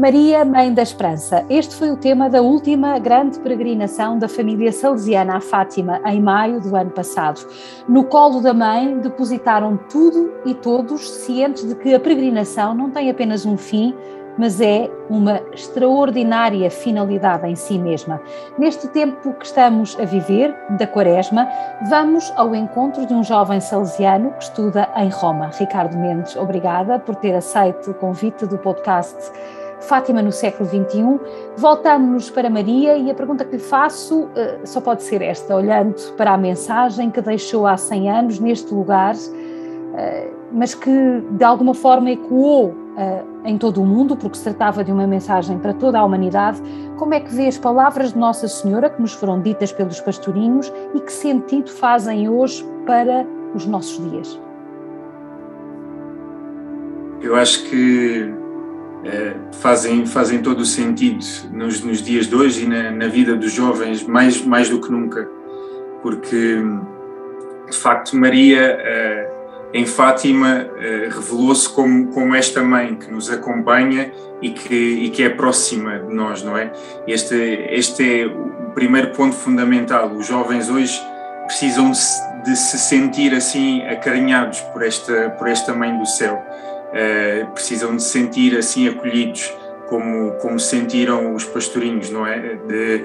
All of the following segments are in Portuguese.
Maria, Mãe da Esperança. Este foi o tema da última grande peregrinação da família salesiana a Fátima, em maio do ano passado. No colo da mãe depositaram tudo e todos, cientes de que a peregrinação não tem apenas um fim, mas é uma extraordinária finalidade em si mesma. Neste tempo que estamos a viver, da Quaresma, vamos ao encontro de um jovem salesiano que estuda em Roma. Ricardo Mendes, obrigada por ter aceito o convite do podcast Fátima no século XXI. Voltamos para Maria e a pergunta que lhe faço uh, só pode ser esta, olhando para a mensagem que deixou há 100 anos neste lugar, uh, mas que de alguma forma ecoou uh, em todo o mundo, porque se tratava de uma mensagem para toda a humanidade. Como é que vê as palavras de Nossa Senhora que nos foram ditas pelos pastorinhos e que sentido fazem hoje para os nossos dias? Eu acho que eh, fazem, fazem todo o sentido nos, nos dias de hoje e na, na, vida dos jovens, mais, mais do que nunca, porque de facto Maria uh, em Fátima uh, revelou-se como, como esta mãe que nos acompanha e que, e que é próxima de nós, não é? Este, este é o primeiro ponto fundamental. Os jovens hoje precisam de, se sentir assim acarinhados por esta, por esta mãe do céu precisam de sentir assim acolhidos, como, como sentiram os pastorinhos, não é? De,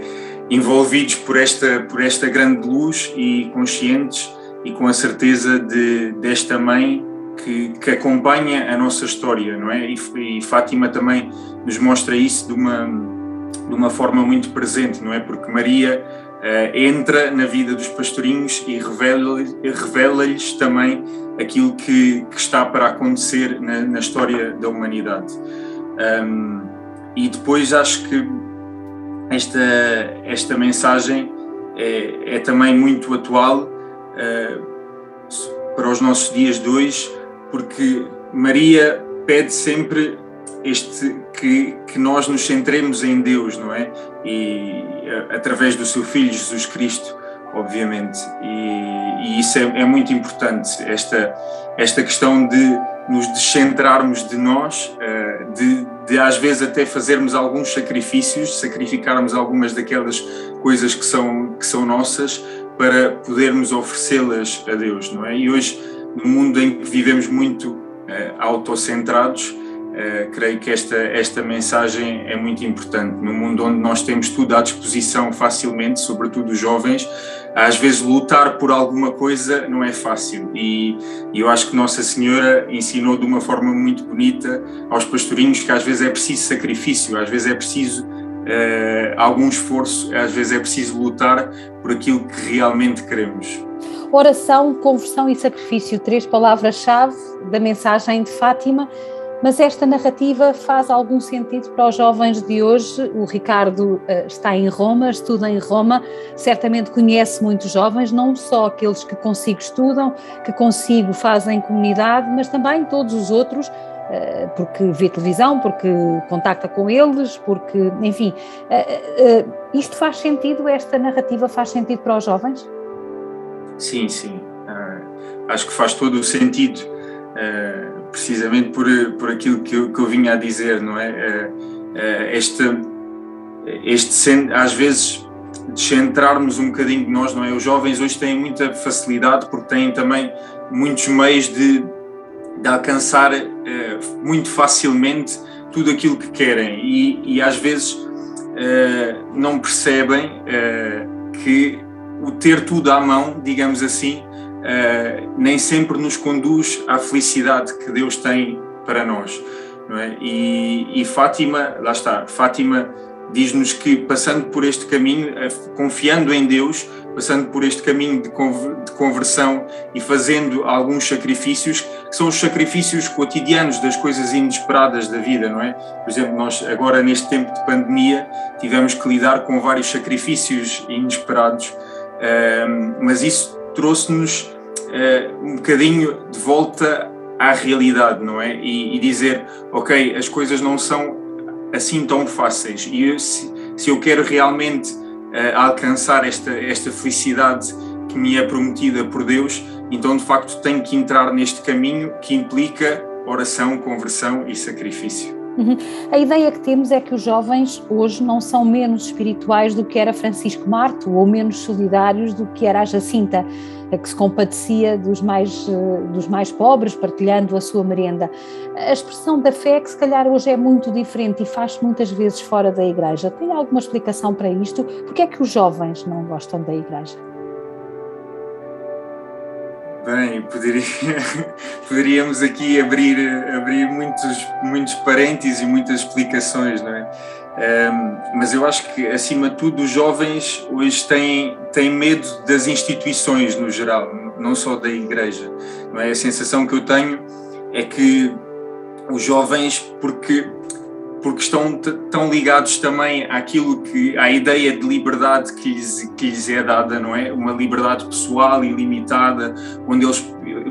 envolvidos por esta, por esta grande luz e conscientes e com a certeza de, desta mãe que, que acompanha a nossa história, não é? E, e Fátima também nos mostra isso de uma, de uma forma muito presente, não é? Porque Maria entra na vida dos pastorinhos e revela-lhes revela também aquilo que, que, está para acontecer na, na história da humanidade. Um, e depois acho que esta, esta mensagem é, é também muito atual uh, para os nossos dias de hoje, porque Maria pede sempre este que, que nós nos centremos em Deus, não é? E através do seu Filho Jesus Cristo obviamente. E, e isso é, é, muito importante, esta, esta questão de nos descentrarmos de nós, eh, de, de às vezes até fazermos alguns sacrifícios, sacrificarmos algumas daquelas coisas que são, que são nossas para podermos oferecê-las a Deus, não é? E hoje, no mundo em que vivemos muito uh, autocentrados, uh, creio que esta, esta mensagem é muito importante. No mundo onde nós temos tudo à disposição facilmente, sobretudo os jovens, às vezes lutar por alguma coisa não é fácil e, e, eu acho que Nossa Senhora ensinou de uma forma muito bonita aos pastorinhos que às vezes é preciso sacrifício, às vezes é preciso uh, algum esforço, às vezes é preciso lutar por aquilo que realmente queremos. Oração, conversão e sacrifício, três palavras-chave da mensagem de Fátima mas esta narrativa faz algum sentido para os jovens de hoje? O Ricardo uh, está em Roma, estuda em Roma, certamente conhece muitos jovens, não só aqueles que consigo estudam, que consigo fazem comunidade, mas também todos os outros, uh, porque vê televisão, porque contacta com eles, porque, enfim, uh, isto faz sentido, esta narrativa faz sentido para os jovens? Sim, sim. acho que faz todo o sentido precisamente por, por aquilo que eu, que eu vinha a dizer, não é? Eh, eh, este, este, às vezes, descentrarmos um bocadinho de nós, não é? Os jovens hoje têm muita facilidade porque têm também muitos meios de, de alcançar eh, muito facilmente tudo aquilo que querem e, e às vezes não percebem que o ter tudo à mão, digamos assim, uh, nem sempre nos conduz à felicidade que Deus tem para nós. É? E, e, Fátima, lá está, Fátima diz-nos que passando por este caminho, eh, confiando em Deus, passando por este caminho de conversão e fazendo alguns sacrifícios, que são os sacrifícios cotidianos das coisas inesperadas da vida, não é? Por exemplo, nós agora neste tempo de pandemia tivemos que lidar com vários sacrifícios inesperados, eh, mas isso trouxe-nos uh, um bocadinho de volta à realidade, não é? E, e, dizer, ok, as coisas não são assim tão fáceis. E eu, se, se, eu quero realmente uh, alcançar esta, esta felicidade que me é prometida por Deus, então de facto tenho que entrar neste caminho que implica oração, conversão e sacrifício. Uhum. A ideia que temos é que os jovens hoje não são menos espirituais do que era Francisco Marto ou menos solidários do que era a Jacinta, que se compadecia dos mais, eh, dos mais pobres, partilhando a sua merenda. A expressão da fé, que se calhar hoje é muito diferente e faz muitas vezes fora da igreja. Tem alguma explicação para isto? Porque é que os jovens não gostam da igreja? Bem, poderia, poderíamos aqui abrir, abrir muitos, muitos parênteses e muitas explicações, não é? Um, mas eu acho que, acima de tudo, os jovens hoje têm, têm medo das instituições no geral, não só da igreja. Não é? A sensação que eu tenho é que os jovens, porque porque estão tão ligados também àquilo que à ideia de liberdade que lhes, que lhes é dada, não é? Uma liberdade pessoal ilimitada, onde eles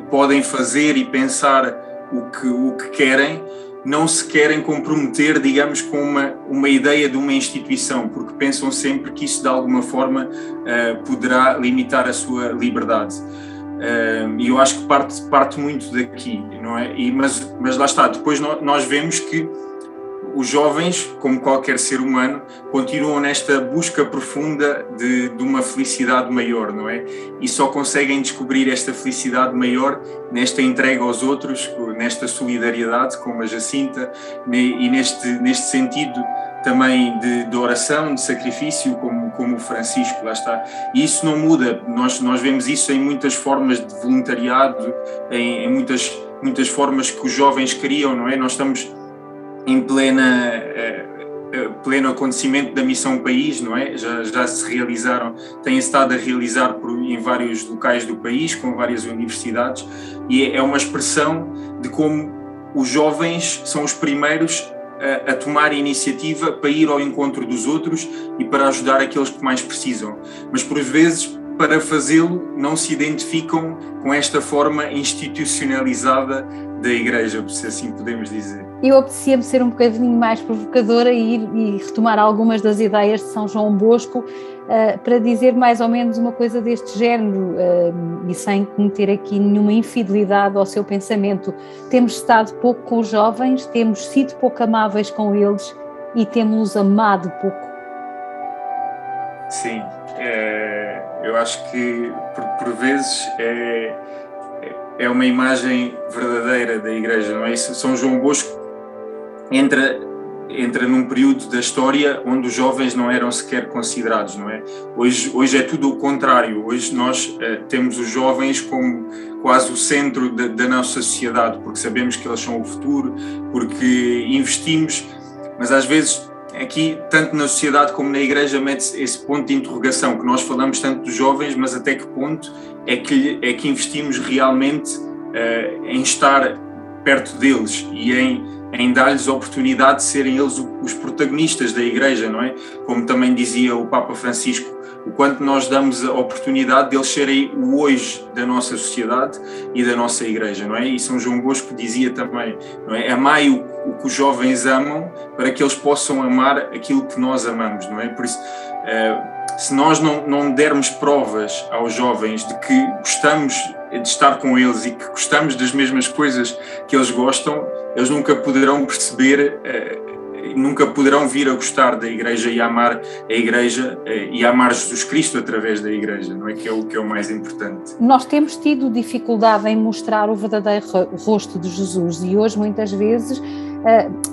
podem fazer e pensar o que, o que querem, não se querem comprometer, digamos, com uma, uma ideia de uma instituição, porque pensam sempre que isso de alguma forma uh, poderá limitar a sua liberdade. Uh, e eu acho que parte, parte muito daqui, não é? E, mas, mas lá está, depois nós vemos que os jovens, como qualquer ser humano, continuam nesta busca profunda de, de, uma felicidade maior, não é? E só conseguem descobrir esta felicidade maior nesta entrega aos outros, nesta solidariedade, como a Jacinta, e neste, neste sentido também de, de oração, de sacrifício, como, como o Francisco, lá está. E isso não muda, nós, nós vemos isso em muitas formas de voluntariado, em, em muitas, muitas formas que os jovens criam, não é? Nós estamos em plena eh, eh, pleno acontecimento da missão país, não é? Já, já se realizaram, têm estado a realizar por, em vários locais do país, com várias universidades, e é, é uma expressão de como os jovens são os primeiros a, a, tomar iniciativa para ir ao encontro dos outros e para ajudar aqueles que mais precisam. Mas por vezes, para fazê-lo, não se identificam com esta forma institucionalizada da Igreja, se assim podemos dizer eu apetecia-me ser um bocadinho mais provocadora e ir e retomar algumas das ideias de São João Bosco uh, para dizer mais ou menos uma coisa deste género uh, e sem cometer aqui nenhuma infidelidade ao seu pensamento. Temos estado pouco com os jovens, temos sido pouco amáveis com eles e temos-los amado pouco. Sim, é, eu acho que por, por vezes é, é uma imagem verdadeira da Igreja, não é? São João Bosco entra entra num período da história onde os jovens não eram sequer considerados, não é? Hoje, hoje é tudo o contrário. Hoje nós uh, temos os jovens como quase o centro da, da, nossa sociedade, porque sabemos que eles são o futuro, porque investimos, mas às vezes aqui, tanto na sociedade como na igreja, mete-se esse ponto de interrogação, que nós falamos tanto dos jovens, mas até que ponto é que, é que investimos realmente uh, em estar perto deles e em em dar-lhes a oportunidade de serem eles os protagonistas da Igreja, não é? Como também dizia o Papa Francisco, o quanto nós damos a oportunidade de eles serem o hoje da nossa sociedade e da nossa Igreja, não é? E São João Bosco dizia também, não é? Amai o, o que os jovens amam para que eles possam amar aquilo que nós amamos, não é? Por isso, uh, se nós não, não dermos provas aos jovens de que gostamos de estar com eles e que gostamos das mesmas coisas que eles gostam, eles nunca poderão perceber, eh, nunca poderão vir a gostar da Igreja e amar a Igreja eh, e amar Jesus Cristo através da Igreja, não é que é o que é o mais importante. Nós temos tido dificuldade em mostrar o verdadeiro rosto de Jesus e hoje muitas vezes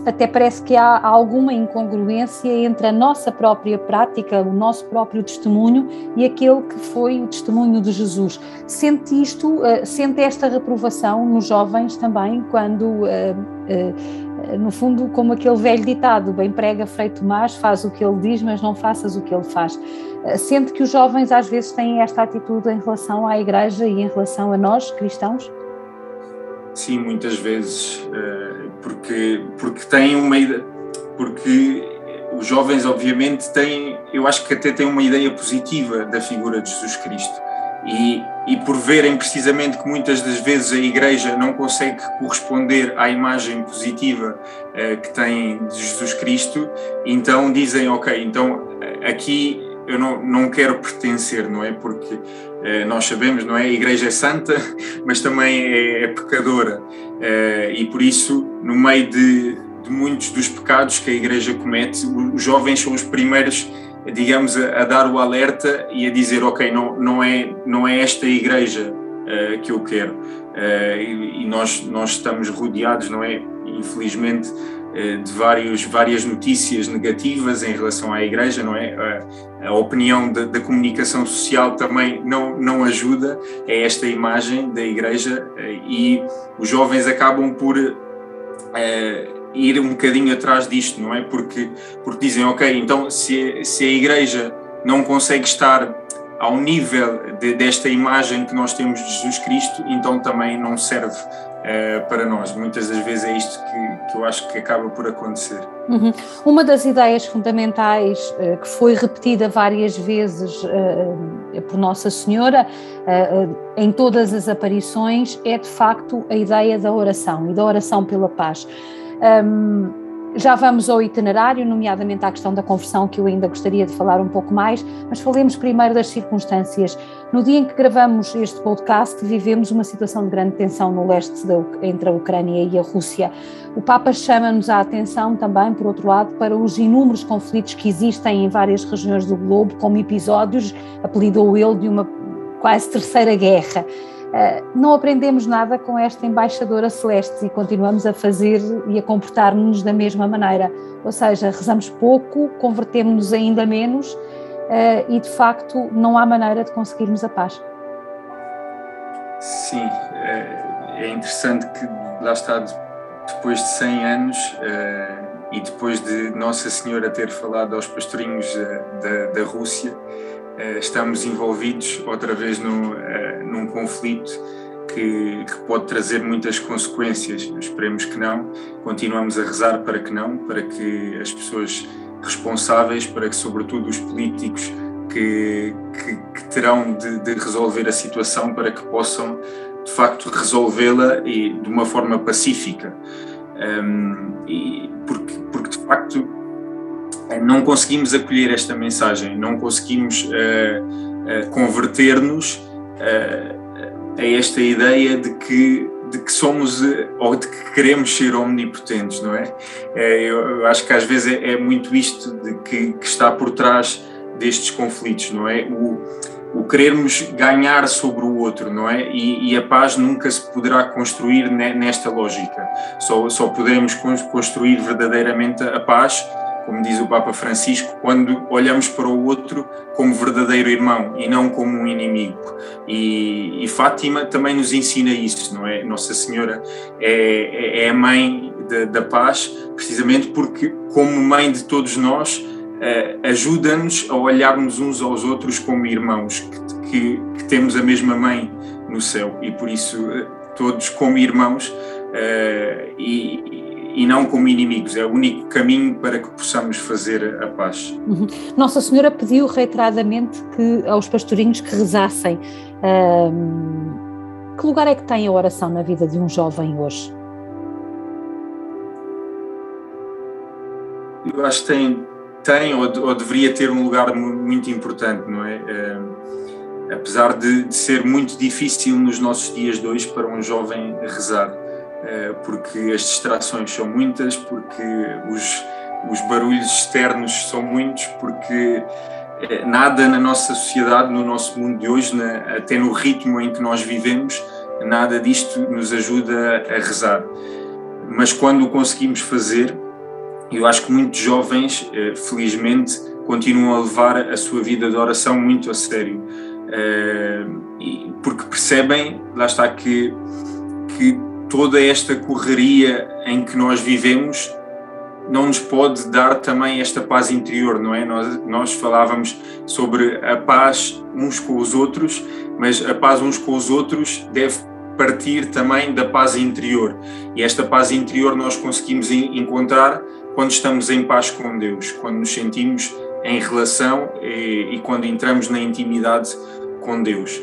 até parece que há alguma incongruência entre a nossa própria prática, o nosso próprio testemunho e aquele que foi o testemunho de Jesus. Sente isto, eh, sente esta reprovação nos jovens também, quando, eh, no fundo, como aquele velho ditado, bem prega feito mais, faz o que ele diz, mas não faças o que ele faz. Sente que os jovens às vezes têm esta atitude em relação à Igreja e em relação a nós, cristãos? Sim, muitas vezes, eh, porque, porque têm uma porque os jovens obviamente têm, eu acho que até têm uma ideia positiva da figura de Jesus Cristo e, e por verem precisamente que muitas das vezes a Igreja não consegue corresponder à imagem positiva uh, que tem de Jesus Cristo, então dizem, ok, então aqui eu não, não quero pertencer, não é? Porque eh, nós sabemos, não é? A Igreja é santa, mas também é, é pecadora. Eh, e por isso, no meio de, de muitos dos pecados que a Igreja comete. Os jovens são os primeiros, digamos, a, a dar o alerta e a dizer: Ok, não, não, é, não é esta Igreja uh, que eu quero. Uh, e, e nós, nós estamos rodeados, não é? Infelizmente, uh, de vários, várias notícias negativas em relação à Igreja, não é? A, a opinião da, da, comunicação social também não, não ajuda a esta imagem da Igreja e os jovens acabam por ir um bocadinho atrás disto, não é? Porque, porque dizem, ok, então se, se a Igreja não consegue estar ao nível de, desta imagem que nós temos de Jesus Cristo, então também não serve uh, para nós. Muitas das vezes é isto que, que eu acho que acaba por acontecer. Uhum. Uma das ideias fundamentais uh, que foi repetida várias vezes uh, por Nossa Senhora em todas as aparições é de facto a ideia da oração e da oração pela paz. Um, já vamos ao itinerário, nomeadamente à questão da conversão, que eu ainda gostaria de falar um pouco mais, mas falemos primeiro das circunstâncias. No dia em que gravamos este podcast, vivemos uma situação de grande tensão no leste da, entre a Ucrânia e a Rússia. O Papa chama-nos a atenção também, por outro lado, para os inúmeros conflitos que existem em várias regiões do globo, como episódios, apelidou ele, de uma quase terceira guerra. Eh, não aprendemos nada com esta embaixadora celeste e continuamos a fazer e a comportar-nos da mesma maneira. Ou seja, rezamos pouco, convertemos-nos ainda menos eh, e de facto não há maneira de conseguirmos a paz. Sim, é, é interessante que lá está, depois de 100 anos eh, e depois de Nossa Senhora ter falado aos pastorinhos da, da Rússia, estamos envolvidos outra vez no, num conflito que, que, pode trazer muitas consequências. Esperemos que não. Continuamos a rezar para que não, para que as pessoas responsáveis, para que, sobretudo, os políticos que, que, que terão de, de, resolver a situação, para que possam, de facto, resolvê-la e de uma forma pacífica. Um, e porque, porque, de facto, não conseguimos acolher esta mensagem, não conseguimos uh, uh, converter-nos a esta ideia de que, de que somos ou de que queremos ser omnipotentes, não é? Eu, eu, acho que às vezes é, é muito isto de que, que, está por trás destes conflitos, não é? O, o querermos ganhar sobre o outro, não é? E, e, a paz nunca se poderá construir nesta lógica. Só, só poderemos construir verdadeiramente a paz como diz o Papa Francisco, quando olhamos para o outro como verdadeiro irmão e não como um inimigo. E, e Fátima também nos ensina isso, não é? Nossa Senhora é, é a mãe da, da paz, precisamente porque, como mãe de todos nós, eh, ajuda-nos a olharmos uns aos outros como irmãos, que, que, que, temos a mesma mãe no céu e por isso eh, todos como irmãos. Uh, e, e não como inimigos. É o único caminho para que possamos fazer a paz. Uhum. Nossa Senhora pediu reiteradamente que aos pastorinhos que rezassem. que lugar é que tem a oração na vida de um jovem hoje? Eu acho que tem, tem ou, ou deveria ter um lugar muito importante, não é? apesar de, de, ser muito difícil nos nossos dias de hoje para um jovem rezar. Eh, porque as distrações são muitas, porque os, os barulhos externos são muitos, porque eh, nada na nossa sociedade, no nosso mundo de hoje, até no ritmo em que nós vivemos, nada disto nos ajuda a rezar. Mas quando o conseguimos fazer, eu acho que muitos jovens, eh, felizmente, continuam a levar a sua vida de oração muito a sério, porque percebem, lá está, que, que toda esta correria em que nós vivemos não nos pode dar também esta paz interior, não é? Nós, nós falávamos sobre a paz uns com os outros, mas a paz uns com os outros deve partir também da paz interior. E esta paz interior nós conseguimos encontrar quando estamos em paz com Deus, quando nos sentimos em relação e, e quando entramos na intimidade com Deus.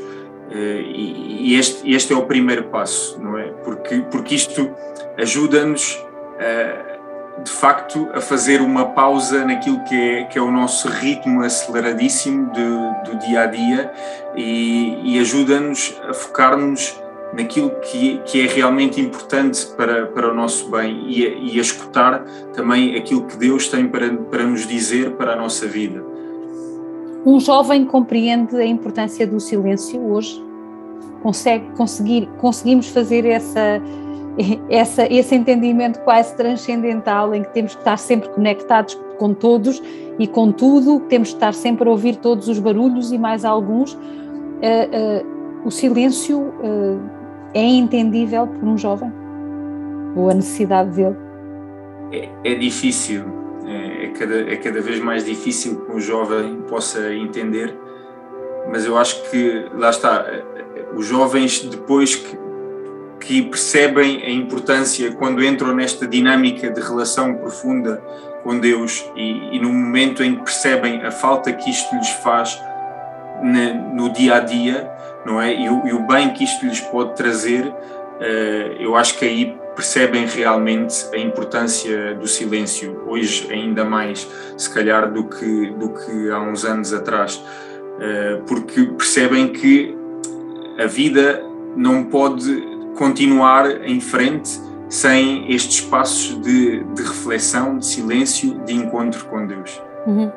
Eh, e este, este é o primeiro passo, não é? Porque, porque isto ajuda-nos, de facto, a fazer uma pausa naquilo que é, que é o nosso ritmo aceleradíssimo de, do dia a dia e, e ajuda-nos a focar-nos naquilo que, que é realmente importante para, para o nosso bem e a, e a escutar também aquilo que Deus tem para, para nos dizer para a nossa vida. Um jovem compreende a importância do silêncio hoje? Consegue, conseguir, conseguimos fazer essa, essa, esse entendimento quase transcendental em que temos que estar sempre conectados com todos e com tudo, temos que estar sempre a ouvir todos os barulhos e mais alguns. Uh, uh, o silêncio uh, é entendível por um jovem? Ou a necessidade dele? É, é difícil, é, cada, é cada vez mais difícil que um jovem possa entender, mas eu acho que, lá está, os jovens depois que, que percebem a importância quando entram nesta dinâmica de relação profunda com Deus e, e no momento em que percebem a falta que isto lhes faz na, no dia a dia, não é? E o, e o, bem que isto lhes pode trazer, uh, eu acho que aí percebem realmente a importância do silêncio, hoje ainda mais, se calhar, do que, do que há uns anos atrás, uh, porque percebem que a vida não pode continuar em frente sem estes espaços de, de reflexão, de silêncio, de encontro com Deus. Uhum.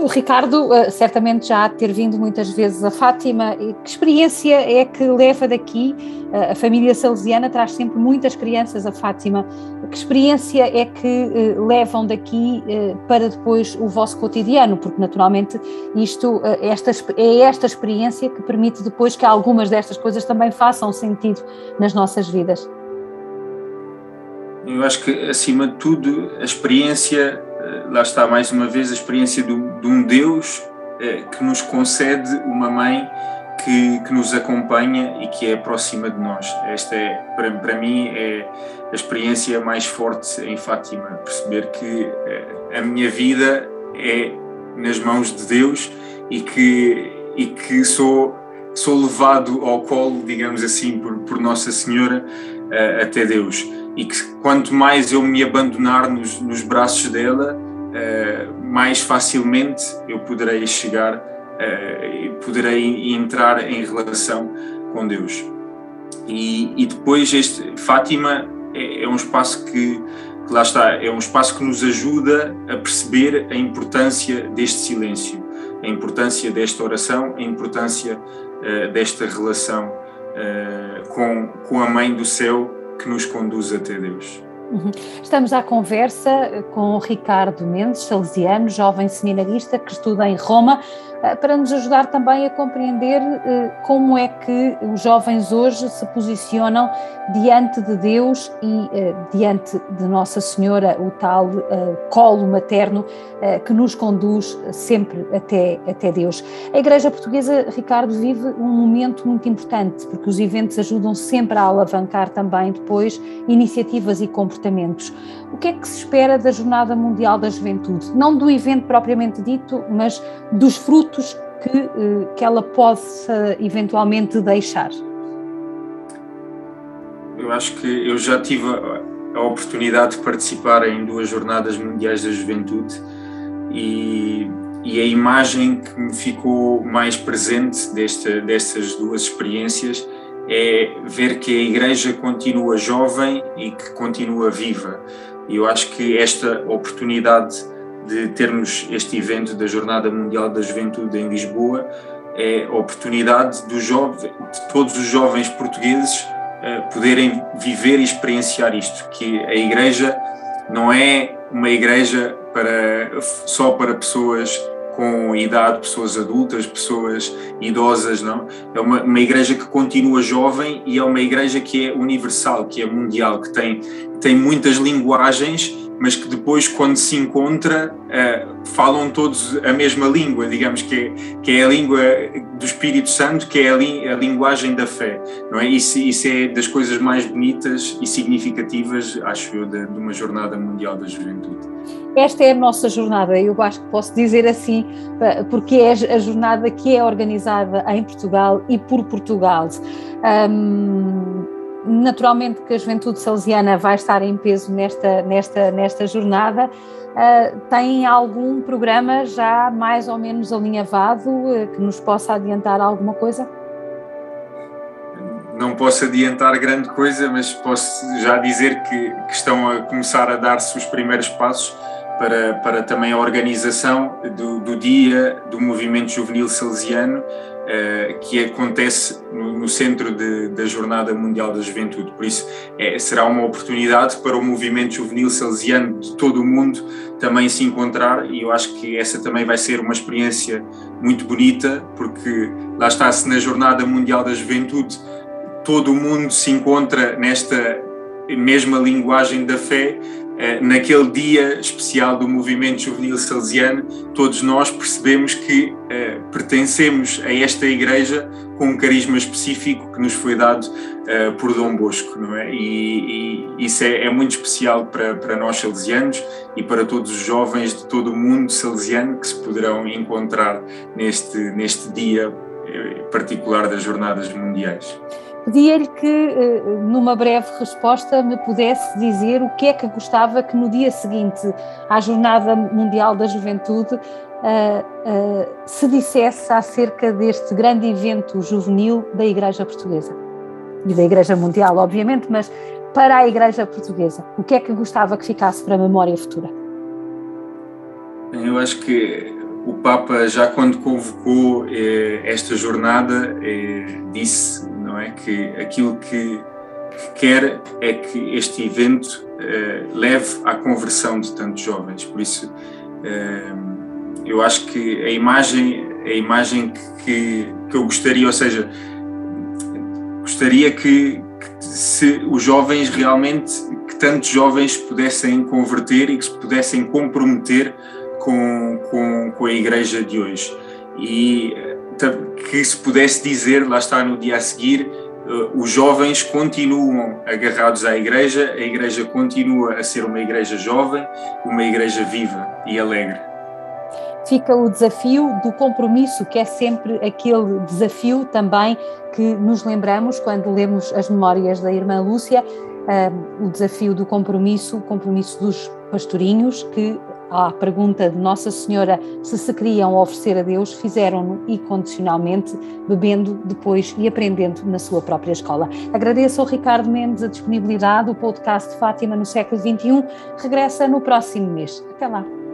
O Ricardo eh, certamente já ter vindo muitas vezes a Fátima. Que experiência é que leva daqui? Eh, a família salesiana traz sempre muitas crianças a Fátima. Que experiência é que eh, levam daqui para depois o vosso cotidiano? Porque naturalmente isto, esta, é esta experiência que permite depois que algumas destas coisas também façam sentido nas nossas vidas. Eu acho que acima de tudo a experiência lá está mais uma vez a experiência do, de um Deus eh, que nos concede uma mãe que, que, nos acompanha e que é próxima de nós. Esta é, para, para mim, é a experiência mais forte em Fátima, perceber que eh, a minha vida é nas mãos de Deus e que, e que sou, sou levado ao colo, digamos assim, por, por Nossa Senhora até Deus e que quanto mais eu me abandonar nos, nos braços dela, uh, mais facilmente eu poderei chegar uh, e poderei entrar em relação com Deus. E, e depois este Fátima é, é um espaço que, que, lá está, é um espaço que nos ajuda a perceber a importância deste silêncio, a importância desta oração, a importância uh, desta relação com, com a Mãe do Céu que nos conduz até Deus. Uhum. Estamos à conversa com o Ricardo Mendes, salesiano, jovem seminarista que estuda em Roma, eh, para nos ajudar também a compreender eh, como é que os jovens hoje se posicionam diante de Deus e eh, diante de Nossa Senhora, o tal colo materno que nos conduz sempre até, até Deus. A Igreja Portuguesa, Ricardo, vive um momento muito importante, porque os eventos ajudam sempre a alavancar também depois iniciativas e comportamentos. O que é que se espera da Jornada Mundial da Juventude? Não do evento propriamente dito, mas dos frutos que, eh, que ela possa eventualmente deixar. Eu acho que eu já tive a, oportunidade de participar em duas Jornadas Mundiais da Juventude e, e a imagem que me ficou mais presente desta, destas duas experiências é ver que a Igreja continua jovem e que continua viva. E eu acho que esta oportunidade de termos este evento da Jornada Mundial da Juventude em Lisboa é a oportunidade do jovem, de todos os jovens portugueses uh, poderem viver e experienciar isto, que a Igreja não é uma igreja para, só para pessoas com idade, pessoas adultas, pessoas idosas, não? É uma, uma igreja que continua jovem e é uma igreja que é universal, que é mundial, que tem, tem muitas linguagens mas que depois, quando se encontra, uh, falam todos a mesma língua, digamos que é, que é a língua do Espírito Santo, que é a, li, a linguagem da fé, não é? Isso, isso, é das coisas mais bonitas e significativas, acho eu, de, de uma jornada mundial da juventude. Esta é a nossa jornada, eu acho que posso dizer assim, porque é a jornada que é organizada em Portugal e por Portugal. Um, naturalmente que a juventude salesiana vai estar em peso nesta, nesta, nesta jornada. Uh, tem algum programa já mais ou menos alinhavado uh, que nos possa adiantar alguma coisa? não posso adiantar grande coisa, mas posso já dizer que, que estão a começar a dar-se os primeiros passos para, para também a organização do, do dia do movimento juvenil salesiano, uh, que acontece no, no centro de, da Jornada Mundial da Juventude. Por isso, é, será uma oportunidade para o movimento juvenil salesiano de todo o mundo também se encontrar, e eu acho que essa também vai ser uma experiência muito bonita, porque lá está-se na Jornada Mundial da Juventude, todo o mundo se encontra nesta mesma linguagem da fé, eh, naquele dia especial do movimento juvenil salesiano, todos nós percebemos que eh, pertencemos a esta igreja com um carisma específico que nos foi dado eh, por Dom Bosco, não é? E, e isso é, é, muito especial para, para nós salesianos e para todos os jovens de todo o mundo salesiano que se poderão encontrar neste, neste dia particular das Jornadas Mundiais. Pedia-lhe que, eh, numa breve resposta, me pudesse dizer o que é que gostava que no dia seguinte à Jornada Mundial da Juventude eh, eh, se dissesse acerca deste grande evento juvenil da Igreja Portuguesa. E da Igreja Mundial, obviamente, mas para a Igreja Portuguesa. O que é que gostava que ficasse para a memória futura? Eu acho que o Papa, já quando convocou esta jornada, disse não é? Que aquilo que, que quer é que este evento uh, leve à conversão de tantos jovens. Por isso, uh, eu acho que a imagem, a imagem que, que eu gostaria, ou seja, gostaria que, que se os jovens realmente, que tantos jovens pudessem converter e que se pudessem comprometer com, com, com a igreja de hoje. E que se pudesse dizer, lá está no dia a seguir, eh, os jovens continuam agarrados à igreja, a igreja continua a ser uma igreja jovem, uma igreja viva e alegre. Fica o desafio do compromisso, que é sempre aquele desafio também que nos lembramos quando lemos as memórias da irmã Lúcia, eh, o desafio do compromisso, o compromisso dos pastorinhos que à pergunta de Nossa Senhora se se queriam oferecer a Deus, fizeram-no incondicionalmente, bebendo depois e aprendendo na sua própria escola. Agradeço ao Ricardo Mendes a disponibilidade, o podcast Fátima no século XXI regressa no próximo mês. Até lá!